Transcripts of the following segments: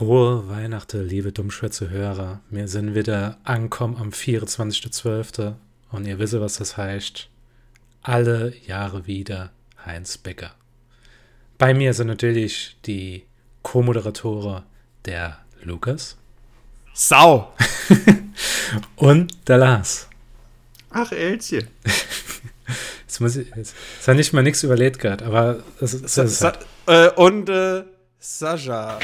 Frohe Weihnachten, liebe Dummschwätze-Hörer. Wir sind wieder angekommen am 24.12. und ihr wisst, was das heißt. Alle Jahre wieder Heinz Becker. Bei mir sind natürlich die Co-Moderatoren der Lukas. Sau! und der Lars. Ach, Elzje. Jetzt muss ich. Jetzt, es hat nicht mal nichts überlegt gerade, aber das, das ist. Halt. Äh, und äh, Sascha.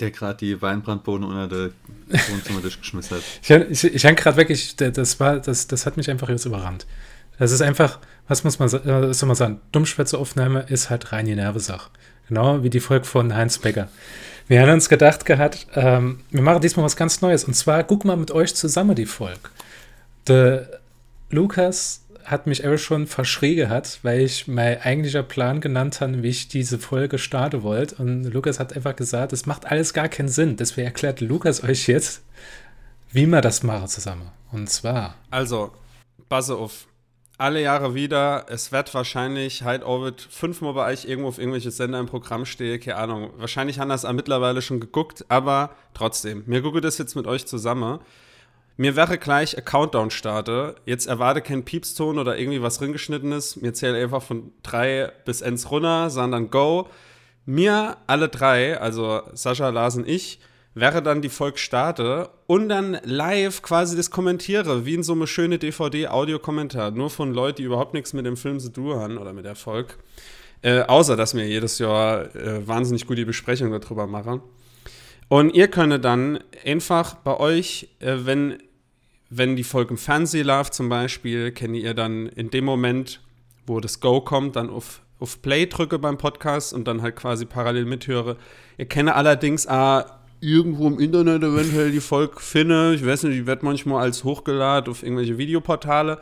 Der gerade die Weinbrandbohnen unter der Wohnzimmer durchgeschmissen hat. Ich, ich, ich hang gerade wirklich, das, war, das, das hat mich einfach jetzt überrannt. Das ist einfach, was muss man, äh, soll man sagen, Dummschwätze-Aufnahme ist halt rein die Nervesache. Genau wie die Folge von Heinz Becker. Wir haben uns gedacht gehabt, ähm, wir machen diesmal was ganz Neues. Und zwar gucken wir mit euch zusammen die Folge. Der Lukas hat mich aber schon verschrie gehabt, weil ich mein eigentlicher Plan genannt habe, wie ich diese Folge starten wollte. Und Lukas hat einfach gesagt, es macht alles gar keinen Sinn. Deswegen erklärt Lukas euch jetzt, wie wir das machen zusammen. Und zwar. Also, passe auf. Alle Jahre wieder, es wird wahrscheinlich halt Ovid fünfmal bei euch irgendwo auf irgendwelche Sender im Programm stehe, keine Ahnung. Wahrscheinlich haben das mittlerweile schon geguckt, aber trotzdem. Mir gucke das jetzt mit euch zusammen. Mir wäre gleich ein Countdown starte. Jetzt erwarte kein Piepston oder irgendwie was ringeschnittenes. Mir zähle einfach von drei bis ends runter, sondern go. Mir alle drei, also Sascha, Lars und ich, wäre dann die Folge starte und dann live quasi das kommentiere, wie in so eine schöne DVD-Audiokommentar, nur von Leuten, die überhaupt nichts mit dem Film zu tun haben oder mit der Folge. Äh, außer, dass mir jedes Jahr äh, wahnsinnig gute Besprechungen darüber machen. Und ihr könnt dann einfach bei euch, äh, wenn, wenn die Folge im Fernsehen läuft zum Beispiel, könnt ihr dann in dem Moment, wo das Go kommt, dann auf, auf Play drücke beim Podcast und dann halt quasi parallel mithöre. Ihr kennt allerdings auch irgendwo im Internet eventuell die Folge finde. Ich weiß nicht, die wird manchmal als hochgeladen auf irgendwelche Videoportale.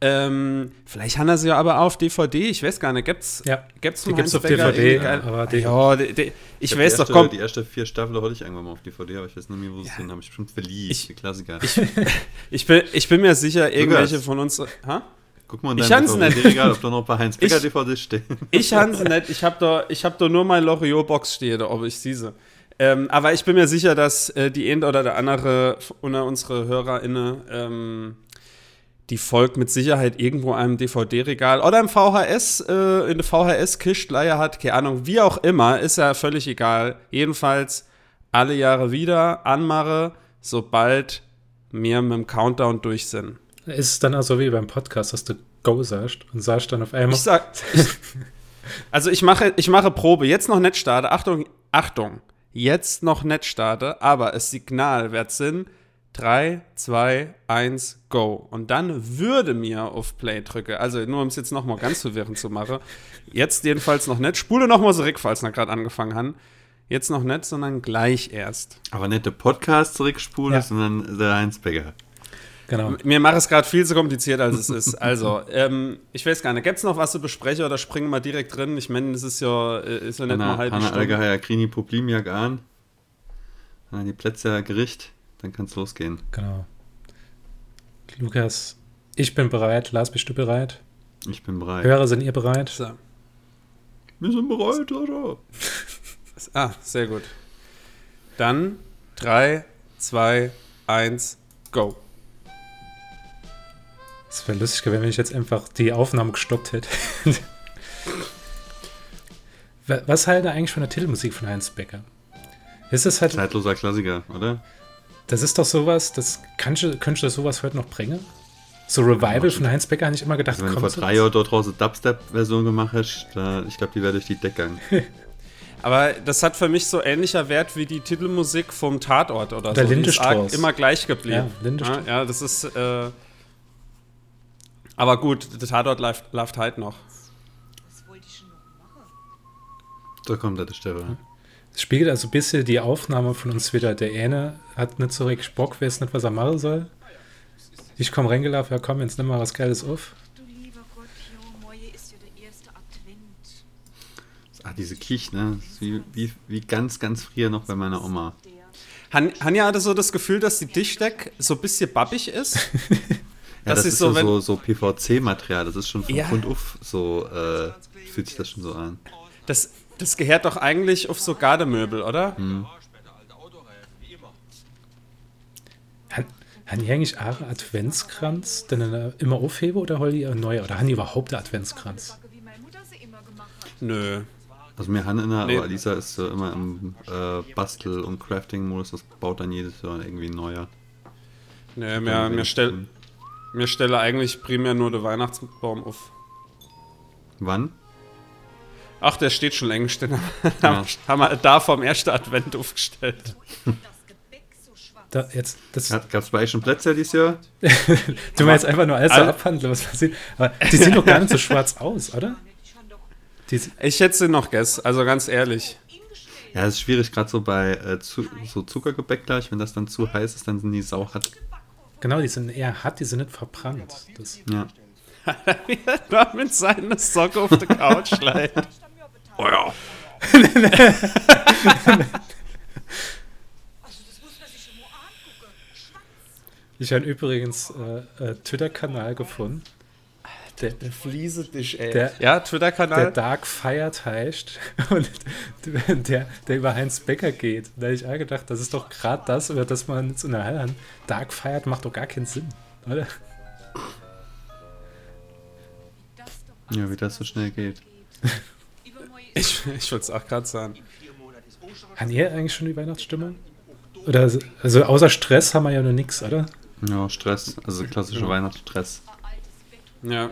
Ähm, vielleicht haben sie ja aber auf DVD, ich weiß gar nicht, gibt's, ja, gibt's die gibt's auf DVD, aber die, ja, die, die, ich, ich weiß doch, komm. Die erste vier Staffeln hatte ich irgendwann mal auf DVD, aber ich weiß nicht mehr, wo sie ja. sind, habe ich bestimmt verliebt, ich, die Klassiker. Ich, ich, bin, ich bin mir sicher, irgendwelche von uns, ha? Guck mal in deinem DVD-Regal, ob da noch ein paar Heinz Becker DVDs stehen. Ich habe nicht, ich habe da, hab da nur meine Loriot-Box stehen, ob ich diese. Ähm, aber ich bin mir sicher, dass äh, die eine oder der andere unter unsere HörerInnen ähm, die folgt mit Sicherheit irgendwo einem DVD-Regal oder im VHS, äh, in der VHS-Kistleihe hat, keine Ahnung, wie auch immer, ist ja völlig egal. Jedenfalls alle Jahre wieder anmache, sobald wir mit dem Countdown durch sind. Ist es dann auch so wie beim Podcast, dass du Go sagst und sagst dann auf einmal. Ich sag, also ich mache, ich mache Probe, jetzt noch nicht starte, Achtung, Achtung, jetzt noch nicht starte, aber das Signal wird Sinn 3, 2, 1, go. Und dann würde mir auf Play drücke, also nur um es jetzt nochmal ganz verwirrend zu machen, jetzt jedenfalls noch nicht, spule nochmal zurück, falls wir gerade angefangen haben. Jetzt noch nicht, sondern gleich erst. Aber nicht der Podcast zurückspule, ja. sondern der Heinz Becker. Genau. Mir macht es gerade viel zu kompliziert, als es ist. Also, ähm, ich weiß gar nicht, gibt es noch was zu besprechen oder springen wir direkt drin? Ich meine, es ist ja, äh, ist ja nicht mal halb Hanna Algeheir, Krini Problemjag an. Die Plätze Gericht. Dann kann es losgehen. Genau. Lukas, ich bin bereit. Lars, bist du bereit? Ich bin bereit. Hörer, sind ihr bereit? So. Wir sind bereit, oder? ah, sehr gut. Dann 3, 2, 1, go. Es wäre lustig gewesen, wenn ich jetzt einfach die Aufnahme gestoppt hätte. Was halten eigentlich von der Titelmusik von Heinz Becker? Ist es halt. Zeitloser Klassiker, oder? Das ist doch sowas, das kannst, könntest du sowas heute noch bringen? So Revival von Heinz Becker habe ich immer gedacht, also Wenn du vor drei Jahren dort raus eine Dubstep-Version gemacht hast, da, ich glaube, die wäre durch die Decke gegangen. Aber das hat für mich so ähnlicher Wert wie die Titelmusik vom Tatort oder Der so. Lindestrauß. Die ist immer gleich geblieben. Ja, ja, ja, das ist. Äh, aber gut, der Tatort läuft, läuft halt noch. Was wollte ich schon noch machen? Da kommt der Stefan. Es spiegelt also ein bisschen die Aufnahme von uns wieder. Der eine hat nicht so richtig Bock, weiß nicht, was er machen soll. Ich komme reingelaufen, ja komm, jetzt nimm mal was Geiles auf. Ah, diese Kich, ne? Wie, wie, wie ganz, ganz früher noch bei meiner Oma. Han, Hanja hatte so das Gefühl, dass die Tischdeck so ein bisschen babbig ist. ja, das ist so, so, so PVC-Material, das ist schon von ja. Grund auf so, äh, fühlt sich das schon so an. Das, Das gehört doch eigentlich auf so Gardemöbel, oder? Hm. Haben die eigentlich auch einen Adventskranz, den er immer aufhebe oder holen die einen neuen? Oder haben die überhaupt einen Adventskranz? Nö. Also mir Hannah, Nee. aber Alisa ist so immer im äh, Bastel- und Crafting-Modus. Das baut dann jedes Jahr irgendwie ein neuer. Nö, mir, mir, stell, mir stelle eigentlich primär nur den Weihnachtsbaum auf. Wann? Ach, der steht schon längst. Den Ja. haben wir da vom ersten Advent aufgestellt. Da, jetzt, das, Gab es bei euch schon Plätze dieses Jahr? du meinst einfach nur alles so abhandeln, was passiert. Aber die sehen doch gar nicht so schwarz aus, oder? Die, Ich hätte sie noch guess, also ganz ehrlich. Ja, es ist schwierig, gerade so bei äh, zu, so Zuckergebäck gleich, wenn das dann zu heiß ist, dann sind die sauhart. genau, die sind eher hart, die sind nicht verbrannt. Das, Ja. Da mit seiner Socke auf der Couch leid. Oh ja. ich habe übrigens äh, äh, Twitter-Kanal gefunden, der, Fliese dich, ey. Der- ja, der Twitter-Kanal. Dark Fired heißt und der, der über Heinz Becker geht. Da habe ich auch gedacht, das ist doch gerade das, über das man jetzt unterhalten. Dark Fired macht doch gar keinen Sinn, oder? ja, wie das so schnell geht. Ich, ich wollte es auch gerade sagen. Haben ihr eigentlich schon die Weihnachtsstimmung? Oder, also außer Stress haben wir ja nur nichts, oder? Ja, Stress, also klassischer Weihnachtsstress. Ja.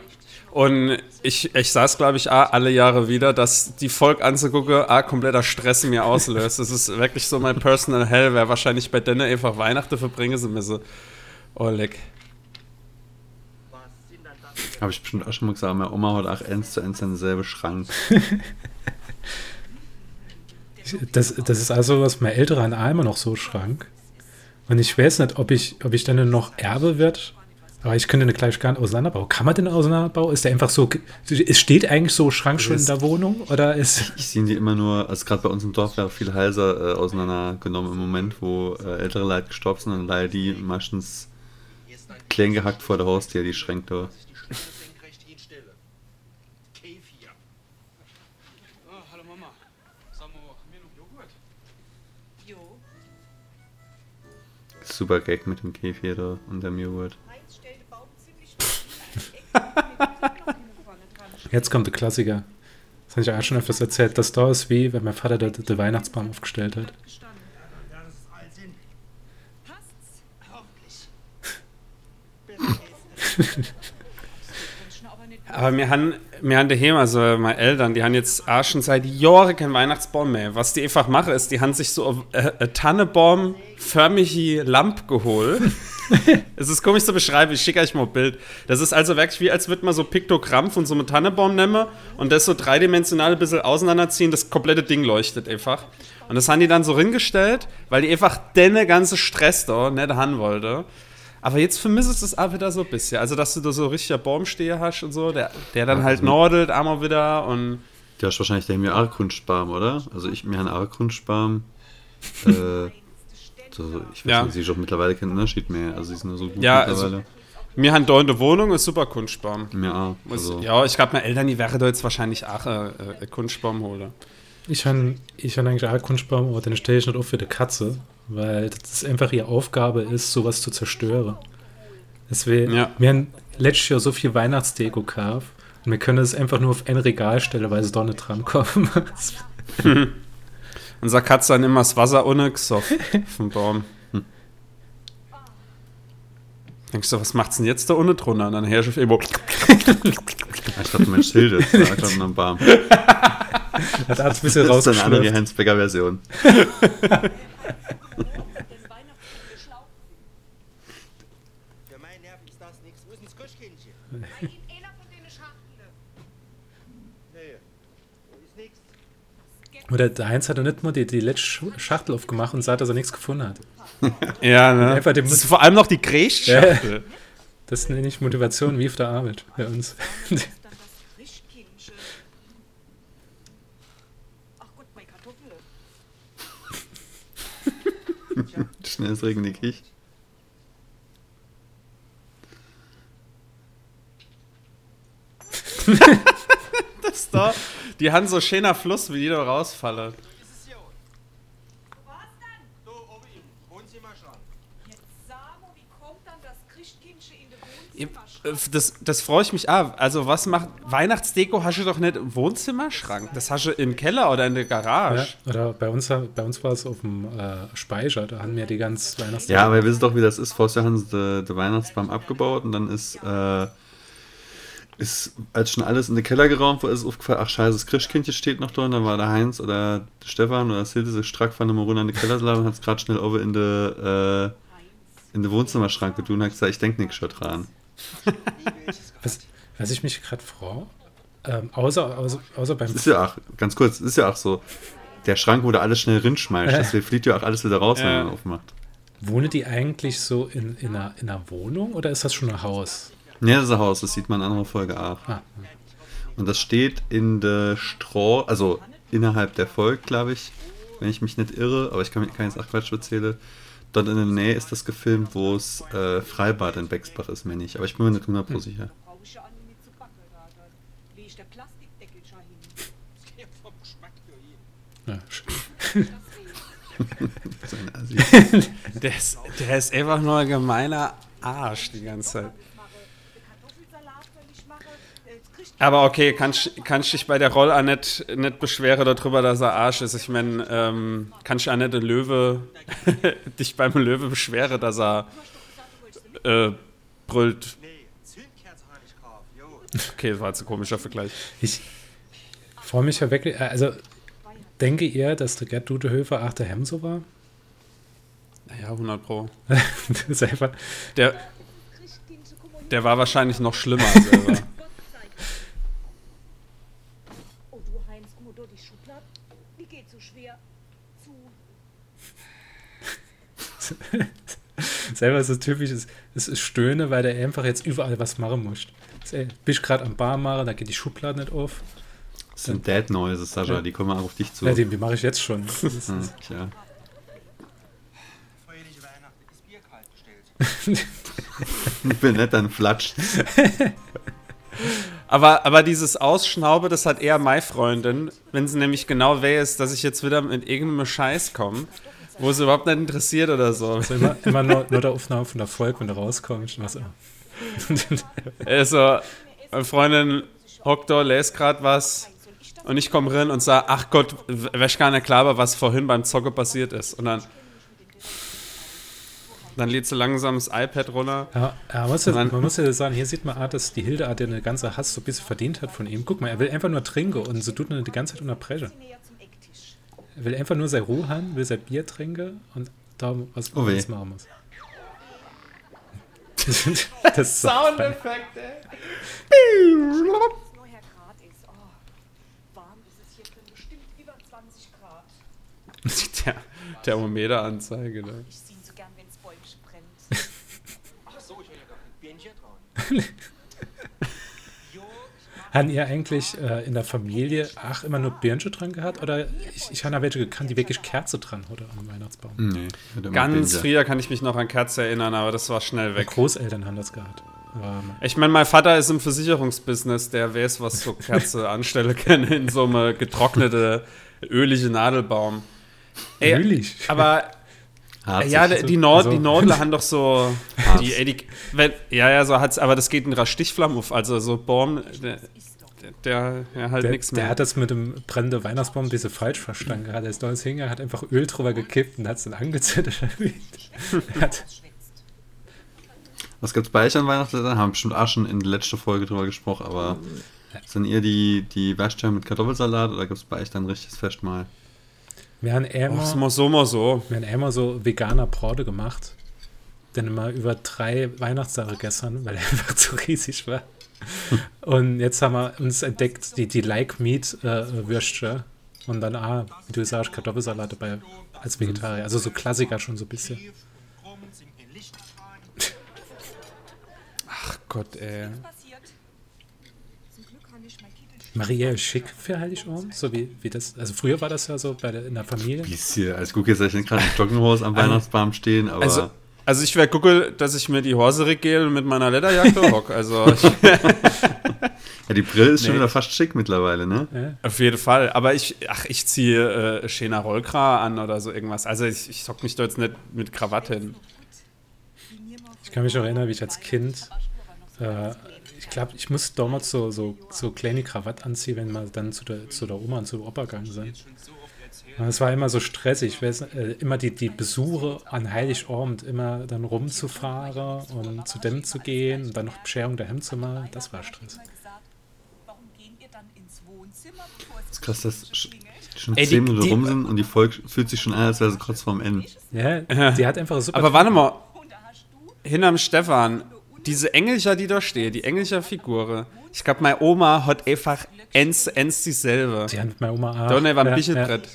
Und ich, ich saß, glaube ich, auch alle Jahre wieder, dass die Volk anzugucken, ah, kompletter Stress in mir auslöst. Das ist wirklich so mein Personal Hell, wer wahrscheinlich bei denen einfach Weihnachten verbringen sie mir so. Oh, leck. Habe ich bestimmt auch schon mal gesagt, meine Oma hat auch eins zu eins denselbe Schrank. Das, das ist also, was mein älterer an immer noch so schrank. Und ich weiß nicht, ob ich, ob ich dann noch Erbe wird. Aber ich könnte eine gleich gar nicht auseinanderbauen. Kann man den auseinanderbauen? Ist der einfach so. Es steht eigentlich so Schrank schon in der Wohnung? Oder ist. Ich sehe die immer nur, also gerade bei uns im Dorf wäre viel heiser äh, auseinandergenommen im Moment, wo äh, ältere Leute gestorben sind und leider die meistens klein gehackt vor der Haustür, die Schränke da. Senkrecht hinstelle. Kefir. Oh, hallo Mama. Sag mal, haben wir noch Joghurt? Jo, Super Gag mit dem Kefir da und dem Joghurt. Jetzt kommt der Klassiker. Das habe ich auch schon öfters erzählt. Das da ist wie, wenn mein Vater den, den Weihnachtsbaum aufgestellt hat. Ja, das ist Allsinn. Passt's? Hoffentlich. Aber wir haben, wir haben daheim, also meine Eltern, die haben jetzt auch schon seit Jahren keinen Weihnachtsbaum mehr. Was die einfach machen, ist, die haben sich so eine äh, Tannebaum-förmige Lampe geholt. es ist komisch zu beschreiben, ich schicke euch mal ein Bild. Das ist also wirklich wie, als würde man so Piktogramm von so einem Tannebaum nehmen und das so dreidimensional ein bisschen auseinanderziehen, das komplette Ding leuchtet einfach. Und das haben die dann so hingestellt, weil die einfach den ganze Stress da nicht haben wollte. Aber jetzt vermisst es auch wieder so ein bisschen. Also, dass du da so richtiger Baumsteher hast und so, der, der dann halt nordelt einmal wieder und. Du hast wahrscheinlich der mir auch Kunstbaum, oder? Also ich, mir haben auch Kunstbaum. Äh, so, ich weiß Ja. nicht, sie ist auch mittlerweile keinen Unterschied mehr. Also sie ist nur so gut Ja, also- mittlerweile. Wir haben da in der Wohnung ein super Kunstbaum. mir auch. Muss- Also, Ja, ich glaube, meine Eltern, die wären da jetzt wahrscheinlich auch äh, äh, Kunstbaum holen. Ich habe ich hab eigentlich auch einen Kunstbaum, aber den stelle ich nicht auf für die Katze, weil das einfach ihre Aufgabe ist, sowas zu zerstören. Deswegen, Ja. wir haben letztes Jahr so viel Weihnachtsdeko gekauft und wir können es einfach nur auf ein Regal stellen, weil sie da nicht drankommen. Unser Katze dann immer das Wasser ohne gesoffen vom Baum. Hm. Denkst du, was macht's denn jetzt da ohne drunter? Und dann herrscht auf irgendwo. ich dachte, mein Schild ist da ein Baum. Hat alles ein bisschen Das ist eine andere. Heinz-Becker-Version. Oder der Heinz hat ja nicht mal die, die letzte Sch- Schachtel aufgemacht und sagt, dass er nichts gefunden hat. Ja, ne? Einfach das ist vor allem noch die Gräschschachtel. Das nenne ich Motivation wie auf der Arbeit bei uns. Dann das Frischkindchen. Ach Gott, meine Kartoffel. Schnell ist Regen die Kicht. Das da, Die haben so schöner Fluss, wie die da rausfallen. Das Christkindchen in den Ja, Wohnzimmerschrank? äh, Das, das freue ich mich ab. Also, was macht. Weihnachtsdeko hast du doch nicht im Wohnzimmerschrank. Das hast du im Keller oder in der Ja, Garage. oder bei uns, bei uns war es auf dem äh, Speicher, da haben wir die ganz Weihnachts... Ja, aber ihr wisst doch, wie das ist. Vorher haben sie den de Weihnachtsbaum abgebaut und dann ist, äh, ist, als schon alles in den Keller geraumt war, ist aufgefallen, ach scheiße, das Christkindchen steht noch da und dann war der Heinz oder der Stefan oder das Hilde sich strack von der Maruna in den Keller geladen und hat es gerade schnell over in den äh, in den Wohnzimmerschrank getan und hat gesagt, ich denke nichts schon dran. Was, was ich mich gerade frage, ähm, außer, außer, außer beim... Ist ja auch, ganz kurz, ist ja auch so, der Schrank, wo du alles schnell rinschmeißt, Ja. deswegen fliegt ja auch alles wieder raus, wenn Ja. man aufmacht. Wohnen die eigentlich so in, in, einer, in einer Wohnung oder ist das schon ein Haus? Ja, das ist ein Haus, das sieht man in anderer Folge auch. Ah, Und das steht in der Stroh, also innerhalb der Folge, glaube ich, wenn ich mich nicht irre, aber ich kann, kann jetzt auch Quatsch erzählen. Dort in der Nähe ist das gefilmt, wo es äh, Freibad in Bexbach ist, meine ich. Aber ich bin mir nicht 100% sicher. Brauche ich ja. Der ist, der ist einfach nur ein gemeiner Arsch die ganze Zeit. mache. Den Kartoffelsalat will ich machen. äh, Das Christkind Aber okay, kannst kannst dich bei der Rolle auch nicht, nicht beschweren darüber, dass er Arsch ist. Ich meine, ähm, kannst du auch nicht den Löwe, dich beim Löwe beschweren, dass er äh, brüllt. Okay, das war jetzt ein komischer Vergleich. Ich freue mich ja wirklich, äh, also denke ihr, dass der Gerd Dudehöfer auch der Hemso war? Ja, 100 Pro. Der, der war wahrscheinlich noch schlimmer selber. Gott sei Dank. Oh, du Heinz, guck mal, da die Schublade. Die geht so schwer zu. Selber so typisch ist, es ist Stöhne, weil der einfach jetzt überall was machen muss. Bist gerade am Bar machen, da geht die Schublade nicht auf. Das sind Dead Noises, Sascha, die kommen auch auf dich zu. Ja, die, die mache ich jetzt schon. Das ist, Hm, bin nicht, dann flatscht. Aber, aber dieses Ausschnaube, das hat eher meine Freundin, wenn sie nämlich genau weiß, dass ich jetzt wieder mit irgendeinem Scheiß komme, wo sie überhaupt nicht interessiert oder so. also immer, immer nur, nur der Aufnahme von der Folge, wenn du rauskommst. Und was, Also, meine Freundin hockt da, lässt gerade was und ich komme rein und sage, ach Gott, wäre gar nicht klar, was vorhin beim Zocke passiert ist. Und dann, dann lädt sie langsam das iPad runter. ja, man, muss ja, man muss ja sagen, hier sieht man, dass die Hilde der eine ganze Hass so ein bisschen verdient hat von ihm. Guck mal, er will einfach nur trinken und so tut er die ganze Zeit zum Ecktisch. Er will einfach nur sein Ruhe haben, will sein Bier trinken und da was Oh weh. machen muss. das ist so funny. Nur Herr Grad ist. Warm ist es hier drin. Bestimmt über 20 Grad. Der Thermometeranzeige. Ne? Ich sehe ihn so gern, wenn's Bäumchen brennt. Ach so, ich will ja gar kein Bierchen dran. Haben ihr eigentlich äh, in der Familie ach immer nur Birnchen dran gehabt? Oder ich, ich habe da welche gekannt, die wirklich Kerze dran oder am Weihnachtsbaum? Nee, Ganz früher kann ich mich noch an Kerze erinnern, aber das war schnell weg. Großeltern haben das gehabt. Ich meine, mein Vater ist im Versicherungsbusiness, der weiß, was so Kerze anstelle können in so einem getrocknete, ölige Nadelbaum. Ey, Ölig? Aber Harzig. ja, die, Nord, Also- die Nordler haben doch so. Die, ey, die, wenn, ja, ja, so hat's, aber das geht in einer Stichflamme auf. Also so Baum, der, der, der halt nichts mehr. der hat das mit dem brennenden Weihnachtsbaum diese falsch verstanden gehabt. Er ist ins hingegangen, hat einfach Öl drüber gekippt und hat es dann angezündet. Hat- Was gibt's bei euch an Weihnachten? Haben wir bestimmt auch schon in der letzten Folge drüber gesprochen, aber sind ihr die, die Würstchen mit Kartoffelsalat oder gibt's bei euch dann ein richtiges Festmahl? Wir haben Och, immer, ist mal so, mal so. wir haben immer so veganer Brode gemacht. Dann immer über drei Weihnachtstage gestern, weil er einfach zu riesig war. Und jetzt haben wir uns entdeckt, die, die Like Meat äh, Würstchen. Und dann, ah, wie du sagst, Kartoffelsalat dabei als Vegetarier. Also so Klassiker schon so ein bisschen. Ach Gott, ey. passiert. Zum Glück kann ich mein Ist schick für Heiligabend, so wie, wie das. Also früher war das ja so bei der, in der Familie. Bisschen. Also guck jetzt, ich gerade im Joggenhaus am Weihnachtsbaum stehen, aber Also, also ich werde gucken, dass ich mir die Hose regel und mit meiner Lederjacke hock. Also ich, Ja, die Brille ist schon Nee. wieder fast schick mittlerweile, ne? Auf jeden Fall. Aber ich, ach, ich ziehe äh, Shena Rollkra an oder so irgendwas. Also ich, ich hock mich da jetzt nicht mit Krawatte hin. Ich kann mich noch erinnern, wie ich als Kind, äh, ich glaube, ich muss damals so, so, so kleine Krawatte anziehen, wenn wir dann zu der, zu der Oma und zu Opa gegangen sind. Und es war immer so stressig, weiß, äh, immer die, die Besuche an Heiligabend, immer dann rumzufahren und zu dem zu gehen und dann noch Bescherung daheim zu machen, das war Stress. Warum gehen ihr dann ins Wohnzimmer, bevor es Das ist krass, dass sch- schon Ey, die- 10 Minuten rum sind und die Folge fühlt sich schon an, als wäre sie kurz vorm Ende. Ja, die hat einfach super. Aber warte mal, hinterm Stefan, diese Engelcher, die da stehen, die Engelcher Figur, ich glaube, meine Oma hat einfach eins, eins dieselbe. Die hat meine Oma auch. Da ne, war ein ja, Bichelbrett. Ja.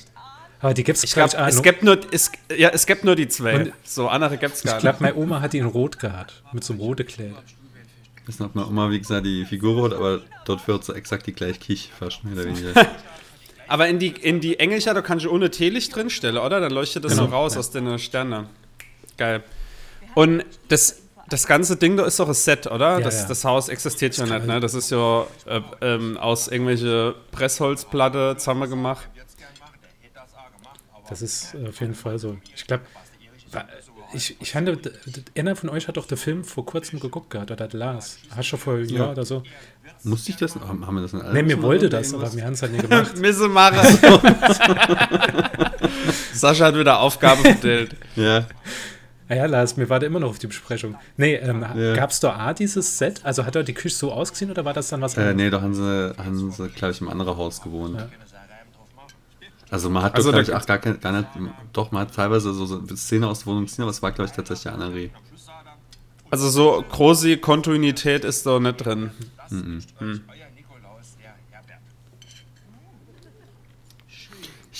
Aber die gibt es, Ich glaube, ich, es gibt nur, es, ja, es gibt nur die zwei. Und- so, andere gibt's gar Ich glaube, nicht. meine Oma hat die in Rot gehabt. Mit so einem roten Kleid. Ich weiß nicht, ob man immer, wie gesagt, die Figur hat, aber dort wird so exakt die gleiche Kich, fast mehr oder weniger. Aber in die, in die Engelcher, da kannst du ohne Teelicht drinstellen, oder? Dann leuchtet das so Genau, raus ja. aus den Sternen. Geil. Und das, das ganze Ding da ist doch ein Set, oder? Ja, das, ja. das Haus existiert ja nicht, ne? Das ist ja äh, ähm, aus irgendwelche Pressholzplatte zusammen gemacht. Das ist äh, auf jeden Fall so. Ich glaube, ich, ich hatte, d- d- einer von euch hat doch den Film vor kurzem geguckt gehabt, oder hat Lars. Hast du vor einem Jahr oder so? Musste ich das? Haben haben wir das in Ne, mir wollte das, irgendwas? aber wir haben es halt nicht gemacht. Misse Mara. Sascha hat wieder Aufgabe verteilt. Ja, Ah ja, Lars, mir war da immer noch auf die Besprechung. Nee, ähm, Ja. gab es da A dieses Set? Also hat er die Küche so ausgesehen oder war das dann was äh, nee, da haben sie, haben sie glaube ich, im anderen Haus gewohnt. Ja. Also man hat Also glaube da ich, auch gar, kein, gar nicht, doch, man hat teilweise so, so Szene aus der Wohnung gesehen, aber es war, glaube ich, tatsächlich Annerie. Also so große Kontinuität ist da nicht drin. Ich,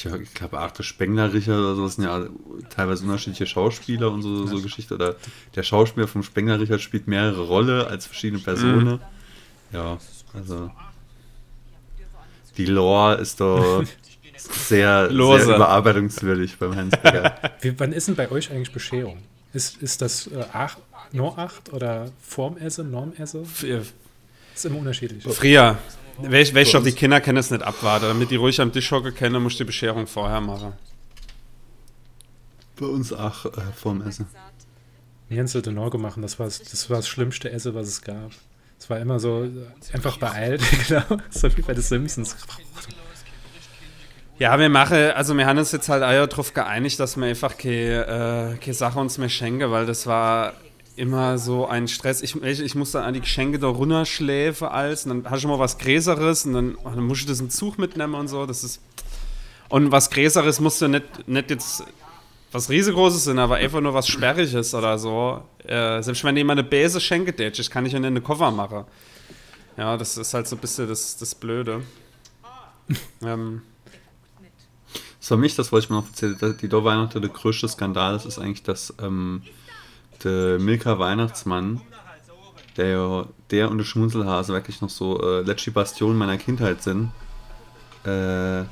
ich glaube, Arthur Spengler, Richard oder so, das sind ja teilweise unterschiedliche Schauspieler und so, so Geschichte. Oder der Schauspieler vom Spengler, Richard, spielt mehrere Rollen als verschiedene Personen. Ja, also. Die Lore ist da sehr, Lose. sehr überarbeitungswürdig beim Heinz Becker. Wie, wann ist denn bei euch eigentlich Bescherung? Ist, ist das äh, acht, nur acht oder Formesse, Normesse? Ist immer unterschiedlich. Früher. Welch, welch doch die Kinder können es nicht abwarten. Damit die ruhig am Tisch hocken können, musst du die Bescherung vorher machen. Bei uns auch äh, vorm Essen. Wir haben es halt genau gemacht. Das war das, war das schlimmste Essen, was es gab. Es war immer so einfach beeilt, genau. So wie bei den Simpsons. Ja, wir machen, also wir haben uns jetzt halt auch ja darauf geeinigt, dass wir einfach keine, äh, keine Sache uns mehr schenken, weil das war immer so ein Stress. Ich, ich, ich muss dann an die Geschenke da runterschläfen als und dann hast du mal was Gräseres und dann, oh, dann musst du das im Zug mitnehmen und so. Das ist und was Gräseres musst du nicht, nicht jetzt was riesengroßes sind, aber einfach nur was Sperriges oder so. Äh, selbst wenn jemand eine Bäse schenkt, ich kann ich in den Koffer machen. Ja, das ist halt so ein bisschen das, das Blöde. ähm, Das war mich, das wollte ich mal noch erzählen, die da Weihnachten der größte Skandal ist, ist eigentlich, dass ähm, der Milka Weihnachtsmann, der der und der Schmunzelhase wirklich noch so äh, letzte Bastion meiner Kindheit sind, äh,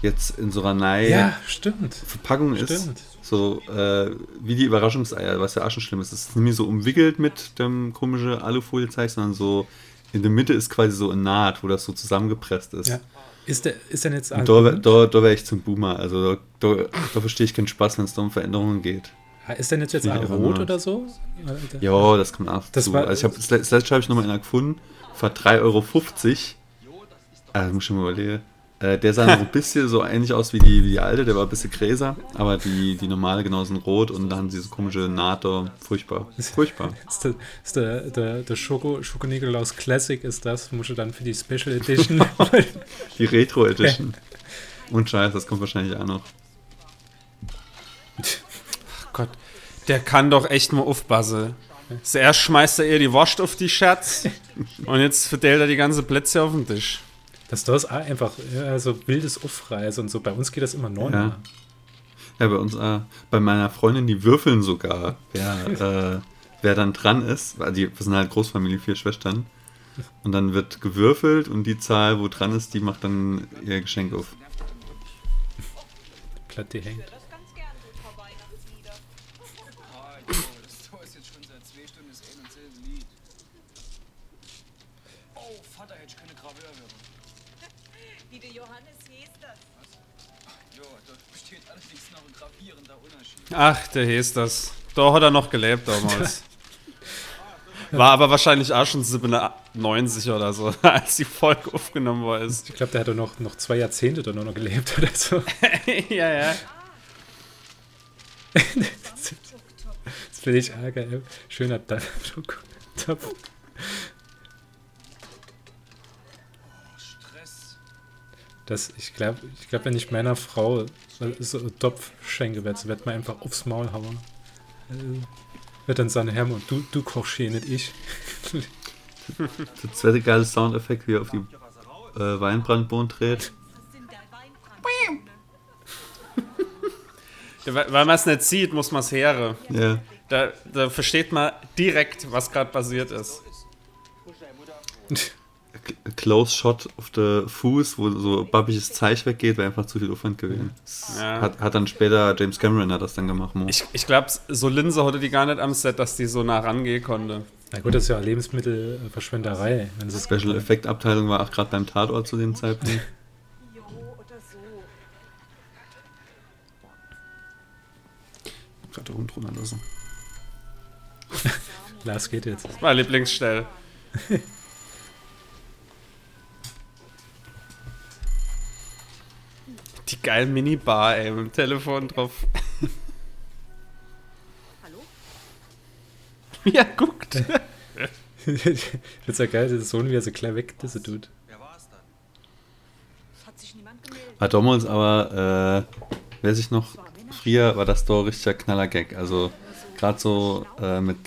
jetzt in so einer Ja, stimmt. Verpackung ist. Stimmt. So äh, wie die Überraschungseier, was ja auch schon schlimm ist. Es ist nicht mehr so umwickelt mit dem komischen Alufoliezeug, sondern so in der Mitte ist quasi so ein Naht, wo das so zusammengepresst ist. Ja. Ist, der, ist denn jetzt da, da, da wäre ich zum Boomer. Also da, da, da verstehe ich keinen Spaß, wenn es da um Veränderungen geht. Ist denn jetzt, jetzt einfach rot oder so? Ja, das kommt auch Das dazu. war- also ich hab, das, le- das letzte habe ich nochmal einer gefunden, für 3,50 Euro. Das muss ich schon mal überlegen. Äh, der sah so ein bisschen so ähnlich aus wie die, wie die alte, der war ein bisschen gräser, aber die, die normale genau sind rot und dann diese komische Naht da. Furchtbar. Furchtbar. Ist der, ist der, der, der Schoko, Schoko Nikolaus Classic ist das, musst du dann für die Special Edition. Die Retro Edition. Und Scheiß, das kommt wahrscheinlich auch noch. Der kann doch echt mal aufpassen. Zuerst schmeißt er ihr die Wurst auf die Scherz und jetzt verteilt er die ganze Plätze auf den Tisch. Das da ist auch einfach ja, so wildes Aufreiß und so. Bei uns geht das immer neun. Ja. Ja, bei uns, äh, bei meiner Freundin, die würfeln sogar, wer, äh, wer dann dran ist. Weil die, wir sind halt Großfamilie, vier Schwestern. Und dann wird gewürfelt und die Zahl, wo dran ist, die macht dann ihr Geschenk auf. Platte hängt. Ach, der hieß das. Da hat er noch gelebt damals. War aber wahrscheinlich auch schon 97 oder so, als die Folge aufgenommen ist. Ich glaube, der hat doch noch, noch zwei Jahrzehnte da nur noch gelebt oder so. ja, ja. Das finde ich arg, geil. Schöner Topf. Stress. Das, ich glaube, ich glaub, wenn ich meiner Frau so einen Topf schenke, wird, wird mir einfach aufs Maul hauen. Äh, Wird dann sagen, Herr, du, du kochst hier, nicht ich. Der zweite geile Soundeffekt, wie er auf die äh, Weinbrandbohnen dreht. Ja, Weil weil man es nicht sieht, muss man es hören. Ja. Da, da versteht man direkt, was gerade passiert ist. A Close Shot auf der Fuß, wo so babbiges Zeich weggeht, wäre einfach zu viel Aufwand gewesen. Das Ja. Hat, hat dann später James Cameron hat das dann gemacht. Mo. Ich, ich glaube, so Linse hatte die gar nicht am Set, dass die so nah rangehen konnte. Na gut, das ist ja Lebensmittelverschwenderei. Wenn sie Special Effect Abteilung war auch gerade beim Tatort zu dem Zeitpunkt. Jo, oder so. Gerade Hund runterlassen. Lars geht jetzt. Meine Lieblingsstelle. Die geile Minibar, ey, mit dem Telefon drauf. Hallo? Ja, guckt. Wird ja geil, der Sohn, wie er so klar weg das tut. Wer war's dann? Es hat sich niemand gemeldet. Hat damals aber, äh, wer sich noch, früher war das doch richtiger Knaller-Gag. Also gerade so äh, mit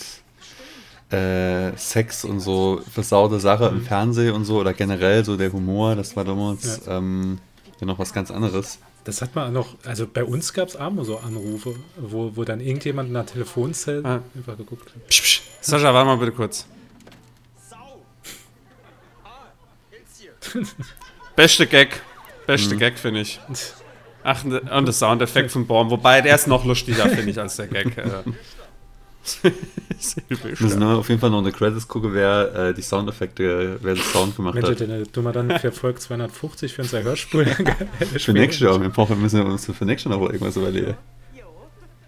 äh, Sex und so versaute Sache im Fernsehen und so oder generell so der Humor, das war damals ähm, ja noch was ganz anderes. Das hat man noch, also bei uns gab es auch so Anrufe, wo, wo dann irgendjemand in der Telefonzelle Ah. einfach geguckt hat. Psch, psch. Sascha, warte mal bitte kurz. Beste Gag. Beste Gag, finde ich. Ach, und das Soundeffekt von Baum. Wobei, der ist noch lustiger, finde ich, als der Gag. Wir müssen nur auf jeden Fall noch in die Credits gucken, wer äh, die Soundeffekte, wer den Sound gemacht Mensch, hat. den tun wir dann für Folge 250 für unser Hörspiel. Für nächstes Jahr. Wir brauchen, müssen uns für nächstes Jahr noch irgendwas überlegen.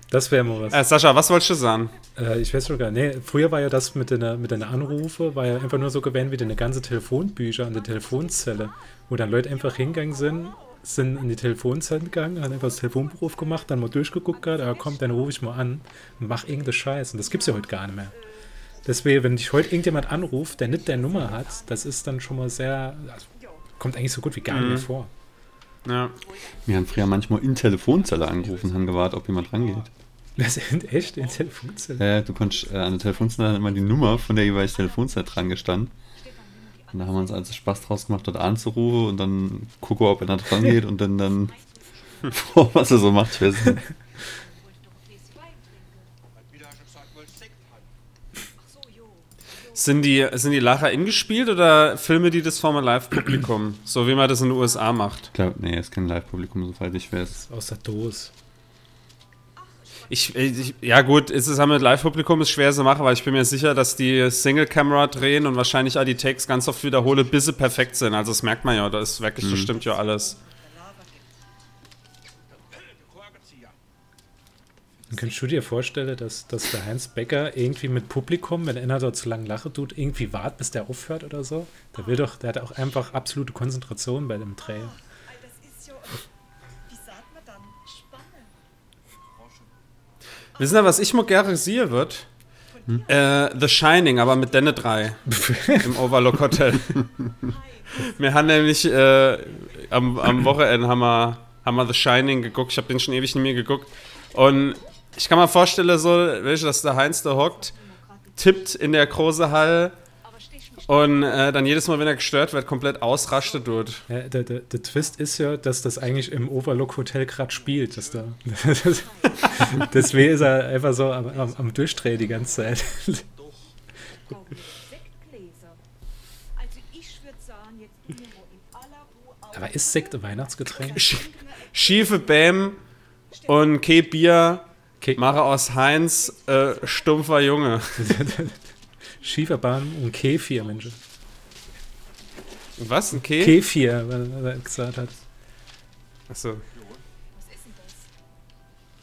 Das wäre mal was. Äh, Sascha, was wolltest du sagen? Äh, ich weiß schon gar nicht. Nee, früher war ja das mit den, mit den Anrufe, war ja einfach nur so gewähnt wie eine ganze Telefonbücher an der Telefonzelle, wo dann Leute einfach hingegangen sind, sind in die Telefonzelle gegangen, haben einfach das Telefonbuch aufgemacht, dann mal durchgeguckt gerade, ah, komm, dann rufe ich mal an und mach irgendeine Scheiße. Und das gibt's ja heute gar nicht mehr. Deswegen, wenn dich heute irgendjemand anruft, der nicht der Nummer hat, das ist dann schon mal sehr, also, kommt eigentlich so gut wie gar nicht mehr vor. Ja. Wir haben früher manchmal in Telefonzelle angerufen, haben gewartet, ob jemand rangeht. Das sind echt in Telefonzelle. Äh, du konntest äh, an der Telefonzelle dann immer die Nummer von der jeweiligen Telefonzelle dran gestanden. Und da haben wir uns also Spaß draus gemacht, dort anzurufen und dann gucken, ob einer dran geht und dann, dann boah, was er so macht, ich weiß nicht. Sind die, sind die Lacher ingespielt oder Filme, die das vor einem Live-Publikum? So wie man das in den USA macht. Ich glaube, nee, ist kein Live-Publikum, soweit ich weiß. Aus der Dose. Ich, ich, ja gut, ist es halt mit Live-Publikum ist schwer zu machen, weil ich bin mir sicher, dass die Single-Camera drehen und wahrscheinlich auch die Takes ganz oft wiederhole, bis sie perfekt sind. Also das merkt man ja, das ist wirklich, das stimmt ja alles. Und Könntest du dir vorstellen, dass, dass der Heinz Becker irgendwie mit Publikum, wenn einer da zu lange Lache tut, irgendwie wart, bis der aufhört oder so? Der will doch, der hat auch einfach absolute Konzentration bei dem Dreh. Wissen Sie, was ich mal gerne sehen wird? Äh, The Shining, aber mit Denne 3 im Overlook Hotel. Wir haben nämlich äh, am, am Wochenende haben wir, haben wir The Shining geguckt. Ich habe den schon ewig nicht mehr geguckt. Und ich kann mir vorstellen, so, dass der Heinz da hockt, tippt in der großen Hall und äh, dann jedes Mal, wenn er gestört wird, komplett ausrastet tut. Ja, der, der, der Twist ist ja, dass das eigentlich im Overlook Hotel gerade spielt. Dass da, deswegen ist er einfach so am, am, am Durchdrehen die ganze Zeit. Aber ist Sekt ein Weihnachtsgetränk? Sch schiefe Bäm und Ke Bier Okay. mache aus Heinz äh, stumpfer Junge. Schieferbahn und Kefir, Mensch. Was? Ein Keh? Kefir, weil er gesagt hat. Achso. Was ist denn das?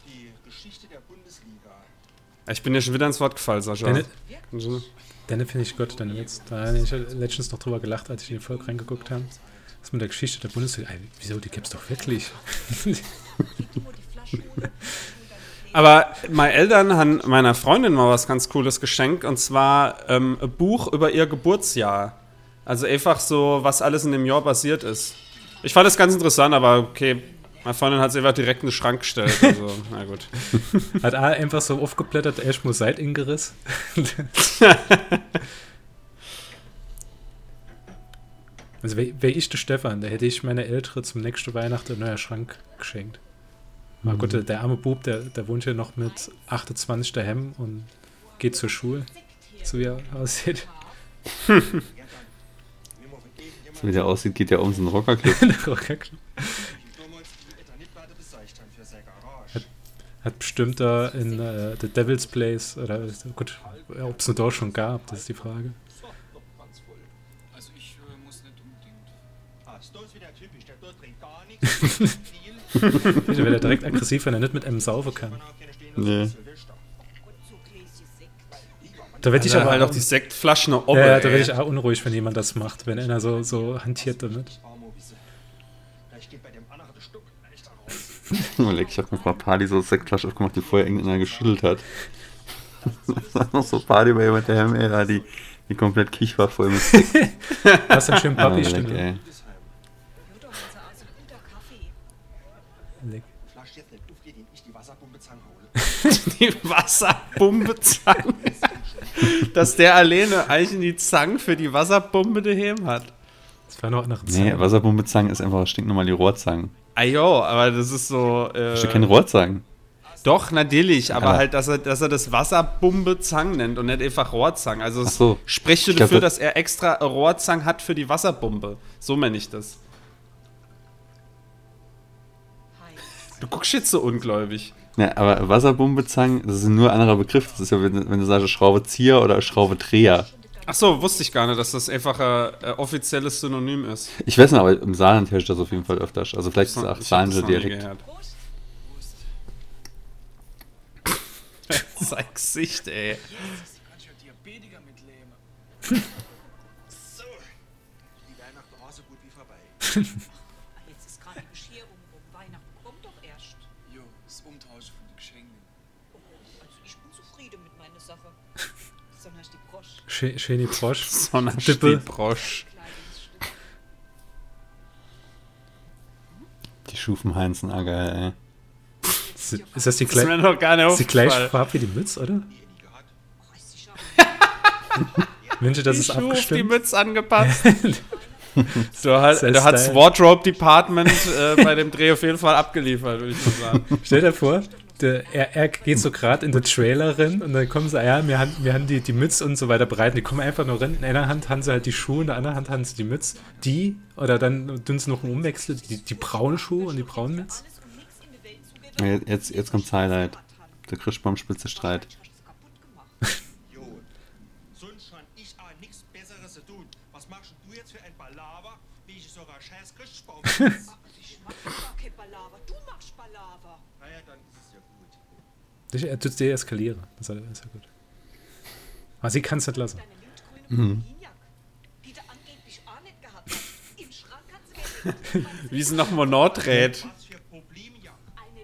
Die Geschichte der Bundesliga. Ich bin ja schon wieder ins Wort gefallen, Sascha. Deine, deine finde ich gut, deine Witz. Da habe ich letztens noch drüber gelacht, als ich in die Folge reingeguckt habe. Das mit der Geschichte der Bundesliga. Ey, wieso, die gibt's doch wirklich. Aber meine Eltern haben meiner Freundin mal was ganz Cooles geschenkt und zwar ähm, ein Buch über ihr Geburtsjahr. Also einfach so, was alles in dem Jahr passiert ist. Ich fand das ganz interessant, aber okay, meine Freundin hat es einfach direkt in den Schrank gestellt. Also, na gut. Hat A einfach so aufgeblättert, erst mal Seit ingeriss. also wäre wär ich der Stefan, da hätte ich meine Ältere zum nächsten Weihnachten einen neuen Schrank geschenkt. Aber gut, der, der arme Bub, der, der wohnt hier noch mit 28 daheim und geht zur Schule, so wie er aussieht. So wie der aussieht, geht ja um so einen Rockerclub. Der Rockerclub Garage. Hat bestimmt da in äh, The Devil's Place, oder gut, ob es nur da schon gab, das ist die Frage. Ganz voll. Also ich äh, muss nicht unbedingt. Ah, ist das wieder typisch. Der dort trinkt gar nichts. wäre der direkt aggressiv, wenn er nicht mit einem saufen kann. Nee. Da werde ich Ich aber halt auch die Sektflaschen noch ja, oben. ja, da werde ich auch unruhig, wenn jemand das macht, wenn einer so, so hantiert damit. Ich hab noch mal Party so eine Sektflasche aufgemacht, die vorher irgendeiner geschüttelt hat. Das war noch so Party bei jemand der Hemmera, die, die komplett Kich war voll mit Sekt. Hast du einen schönen Ah, Papi-Stimme? Leck. Flasch jetzt nicht aufgeht, den ich die Wasserbombe Zang hole. die Wasserbombe Zang. Dass der alleine eigentlich in die Zang für die Wasserbombe daheim hat. Das war noch nach Nee, Wasserbombezangen ist einfach stinknormal die Rohrzangen. Ah jo, aber das ist so. Äh, Hast du keine Rohrzangen? Doch, natürlich, aber Aber- halt, dass er, dass er das Wasserbombe Zang nennt und nicht einfach Rohrzang. Also so. spricht glaub, dafür, das- dass er extra Rohrzang hat für die Wasserbombe. So meine ich das. Du guckst jetzt so ungläubig. Ja, aber Wasserbombezangen, das ist nur ein anderer Begriff. Das ist ja, wenn, wenn du sagst Schraubezieher oder Schraubedreher. Ach so, wusste ich gar nicht, dass das einfach ein, ein offizielles Synonym ist. Ich weiß nicht, aber im Saarland herrscht das auf jeden Fall öfters. Also vielleicht ist es auch Saarländischer. Prost. Sein Gesicht, ey. So. Die Weihnachten war so gut wie vorbei. Sch- Schöne Dippe. Brosch. Kleidungsstück. Die Schufenheinzen, ah geil, ey. Ist, ist das die, Das ist mir gleich, noch gar nicht ist die gleiche aufgefallen. Farbe wie die Mütze, oder? Oh. Mensch, das Die ist Schuhe auf die abgestimmt. Mütze angepasst. du, halt, Sehr du hast. Wardrobe Department äh, bei dem Dreh auf jeden Fall abgeliefert, würde ich mal sagen. Stell dir vor, der, er, er geht so gerade in der Trailer rein und dann kommen sie, ja, wir haben, wir haben die, die Mütze und so weiter bereit. Und die kommen einfach nur rein. In einer Hand haben sie halt die Schuhe, in der anderen Hand haben sie die Mütze. Die, oder dann tun sie noch einen Umwechsel, die, die braunen Schuhe und die braunen Mütze. Alles und nichts in der Welt zugewinnen. Ja, jetzt- jetzt- jetzt kommt's Highlight. Der Christbaumspitze-Streit. Hast er tut deeskalieren. Das ist ja- gut. Aber sie kann es nicht lassen. Mir Wie sie nochmal Nordrät. Was für Problemjacke. eine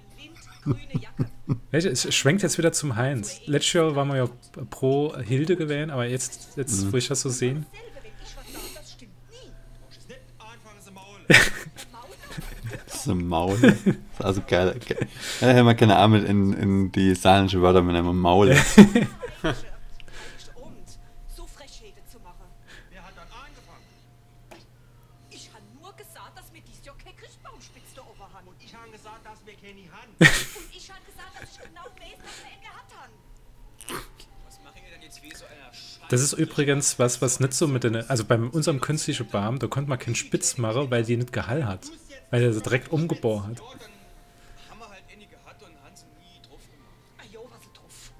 lindgrüne Jacke. Welche? Es schwenkt jetzt wieder zum Heinz. Letztes Jahr waren wir ja pro Hilde gewesen, aber jetzt, jetzt wo ich das so sehen. Selber, wenn ich was sage, das stimmt nie. Das ist nicht einfach so Maul. Ist ein Maul. Das ist also geil. Ja, hätte man keine Arme in, in die saarländische Wörter mit einem Maul. Hat da Scheiße? Das ist übrigens was, was nicht so mit den. Also bei unserem künstlichen Barm, da konnte man keinen Spitz machen, weil die nicht Gehall hat. Weil er so direkt umgeboren hat. Ja, dann haben wir eine gehabt und haben sie nie drauf gemacht. Jo, was ist drauf.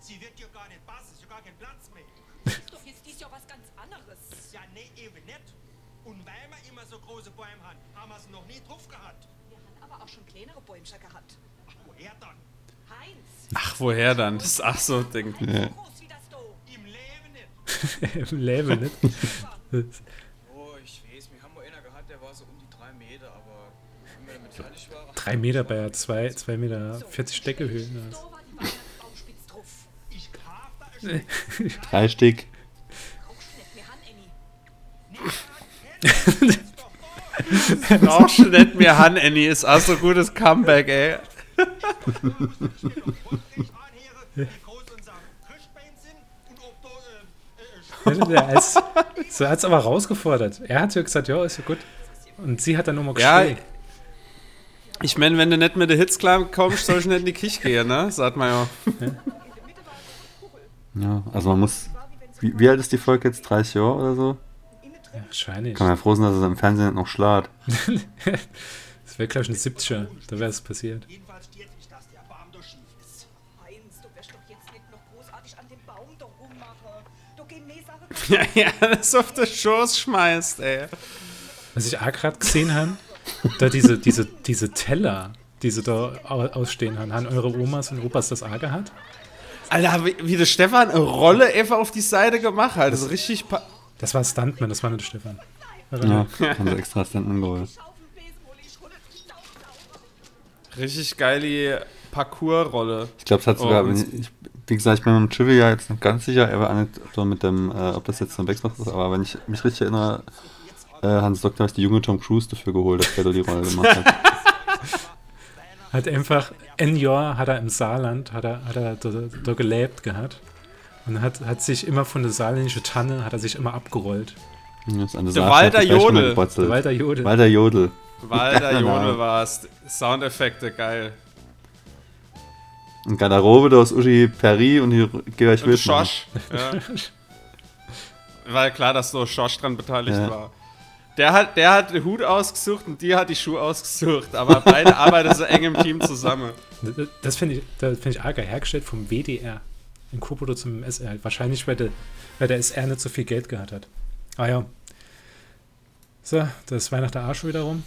Sie wird ja gar nicht passen, ist ja gar kein Platz mehr. Das ist doch jetzt dies Jahr was ganz anderes. Ja, nee, eben nicht. Und weil wir immer so große Bäume haben, haben wir sie noch nie drauf gehabt. Wir haben aber auch schon kleinere Bäumchen gehabt. Ach, woher dann? Heinz, Ach, woher dann? Das ist ach so Ding. do. Im Leben nicht. Im Leben, nicht? Oh, ich weiß, wir haben mal einer gehabt, der war so um die drei Meter, aber wenn wir damit fertig waren. Drei Meter bei ja zwei, zwei Meter 40 Deckelhöhe. Da war die Weihnachtsbaumspitz drauf. Ich kauf da ein Stück. Drei Stück. Nicht mehr Han, Annie. Ist. Auch so ein gutes Comeback, ey. So hat es aber rausgefordert. Er hat ja gesagt, ja, ist ja gut. Und sie hat dann nur mal Ja. Ich meine, wenn du nicht mit den Hits klar kommst, soll ich nicht in die Küche gehen, ne? Sagt man ja. Der. Ja, also man muss. Wie Wie, alt ist die Folge jetzt? 30 Jahre oder so? Ja, wahrscheinlich. Kann man ja froh sein, dass es im Fernsehen noch schlagt. Das wäre, glaube ich, ein 70er. Da wäre es passiert. der nicht Ja, ja, das auf den Schoß schmeißt, ey. Was ich auch gerade gesehen habe, da diese, diese, diese Teller, die sie da au- ausstehen haben, haben eure Omas und Opas das auch gehabt? Alter, wie, der Stefan eine Rolle einfach auf die Seite gemacht hat. Das ist richtig. pa- Das war Stuntman, das war nicht Stefan. Ja, haben sie extra Stand geholt. auf dem Besen, hol ich 100.000 Richtig geile Parcours-Rolle. Ich glaube, es hat sogar, Oh, wenn ich, ich, wie gesagt, ich bin mit dem Trivia ja jetzt nicht ganz sicher, er war nicht so mit dem, äh, ob das jetzt ein Backsmacht ist, aber wenn ich mich richtig erinnere, äh, Hans Doktor hat die junge Tom Cruise dafür geholt, dass der da die Rolle gemacht hat. Hat einfach, ein Jahr hat er im Saarland, hat er, hat er da, da gelebt gehabt. Und hat, hat sich immer von der saarländischen Tanne, hat er sich immer abgerollt. Das ist Der Walter Jodel. Der Walter Jodel. Walter Jodel. Walter genau. war's. Soundeffekte, geil. Und Garderobe, da ist Uschi Perry und die Georg Wildmann. Schosch. Ja. War ja klar, dass so Schosch dran beteiligt Ja. war. Der hat, der hat den Hut ausgesucht und die hat die Schuhe ausgesucht. Aber beide arbeiten so eng im Team zusammen. Das- Das finde ich, das find ich arg. Hergestellt vom WDR. In Kobodo zum SR. Wahrscheinlich, weil der, weil der SR nicht so viel Geld gehabt hat. Ah ja. So, das ist Weihnachten schon wieder rum.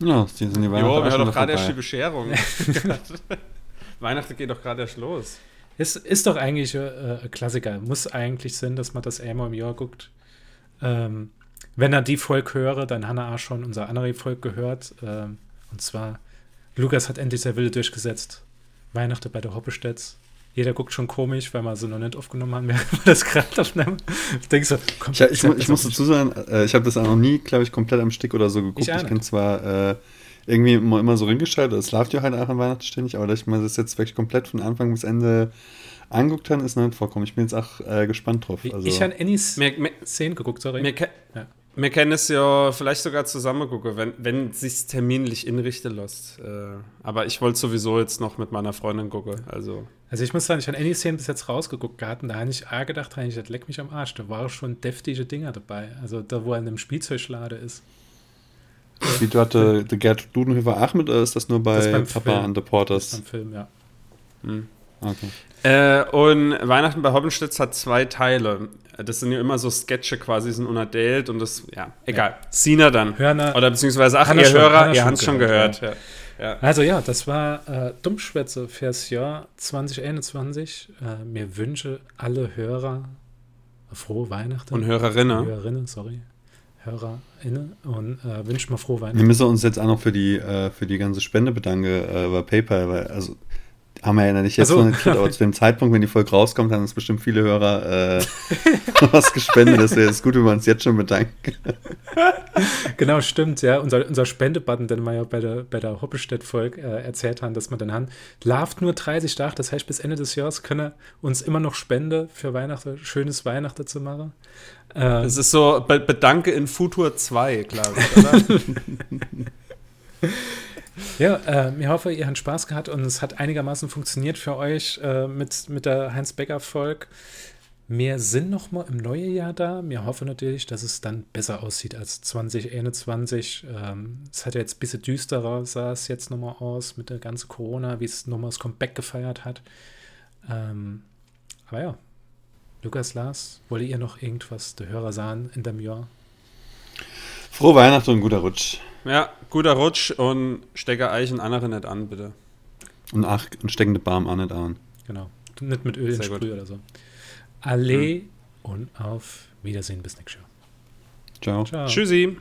Ja, die sind die Jo, Weihnachten wir auch haben doch gerade erst die. Bescherung. Weihnachten geht doch gerade erst los. Ist, ist doch eigentlich äh, ein Klassiker. Muss eigentlich sein, dass man das einmal im Jahr guckt. Ähm, wenn er die Folge höre, dann hat er auch schon unsere andere Folge gehört. Ähm, und zwar, Lukas hat endlich sein Wille durchgesetzt. Weihnachten bei der Hoppestedts. Jeder guckt schon komisch, weil wir sie noch nicht aufgenommen haben, während wir das gerade aufnehmen. Ich denke so, komm, Ich, ich, ich das muss dazu sagen, äh, ich habe das auch noch nie, glaube ich, komplett am Stück oder so geguckt. Ich Ich, kenne zwar äh, irgendwie immer, immer so reingeschaltet, es läuft ja halt auch an Weihnachten ständig, aber dass ich mir das jetzt wirklich komplett von Anfang bis Ende angeguckt habe, ist noch nicht vorkommen. Ich bin jetzt auch äh, gespannt drauf. Also, ich habe Annies 10 geguckt, sorry. wir, ke- Ja. wir können es ja vielleicht sogar zusammen gucken, wenn, wenn es sich terminlich inrichten lässt. Äh, aber ich wollte sowieso jetzt noch mit meiner Freundin gucken. Also, Also ich muss sagen, ich habe Annie 10 bis jetzt rausgeguckt gehabt und da habe ich A gedacht, habe ich, das leck mich am Arsch. Da waren schon deftige Dinger dabei. Also da, wo er in einem Spielzeugschlade ist. wie du hatte der Gerd Dudenhöfer auch mit, oder ist das nur bei Das beim Papa Film. and the Porters? Film, ja. Okay. Äh, und Weihnachten bei Hoppenstitz hat zwei Teile. Das sind ja immer so Sketche quasi, sind unerdellt und das, ja, egal. Sina dann. Hörner- Oder beziehungsweise, ach, ihr schon- Hörer, ihr schon habt es schon gehört, gehört. Ja. Ja. Also ja, das war äh, Dummschwätze fürs Jahr 2021. Äh, mir wünsche alle Hörer frohe Weihnachten. Und Hörerinnen. Hörerinnen, sorry. HörerInnen und äh, wünsche mal frohe Wir Weihnachten. müssen uns jetzt auch noch für die, äh, für die ganze Spende bedanken äh, bei PayPal, weil, also, haben wir ja nicht jetzt Ach so. noch nicht gekriegt, aber zu dem Zeitpunkt, wenn die Folge rauskommt, haben uns bestimmt viele Hörer äh, was gespendet. Das wäre jetzt gut, wenn wir uns jetzt schon bedanken. Genau, stimmt, ja. Unser, unser Spendebutton, den wir ja bei der, bei der Hoppestedt-Folge äh, erzählt haben, dass man dann haben, läuft nur 30 Tage, das heißt, bis Ende des Jahres können uns immer noch Spende für Weihnachten, schönes Weihnachten zu machen. Äh, Das ist so Be Bedanke in Futur 2, glaube ich, oder? Ja, äh, ich hoffe, ihr habt Spaß gehabt und es hat einigermaßen funktioniert für euch äh, mit, mit der Heinz-Becker-Folge. Wir sind noch mal im neuen Jahr da. Wir hoffen natürlich, dass es dann besser aussieht als 2021. Ähm, es hat ja jetzt ein bisschen düsterer, sah es jetzt noch mal aus mit der ganzen Corona, wie es nochmal das Comeback gefeiert hat. Ähm, aber ja, Lukas, Lars, wollt ihr noch irgendwas der Hörer sagen in dem Jahr? Frohe Weihnachten und guter Rutsch. Ja, guter Rutsch und stecke Eichen andere nicht an, bitte. Und ach, ein steckende Barm auch nicht an. Genau. Nicht mit Öl in Sehr gut. Sprüh oder so. Allee und auf Wiedersehen bis nächstes Jahr. Ciao. Ciao. Tschüssi.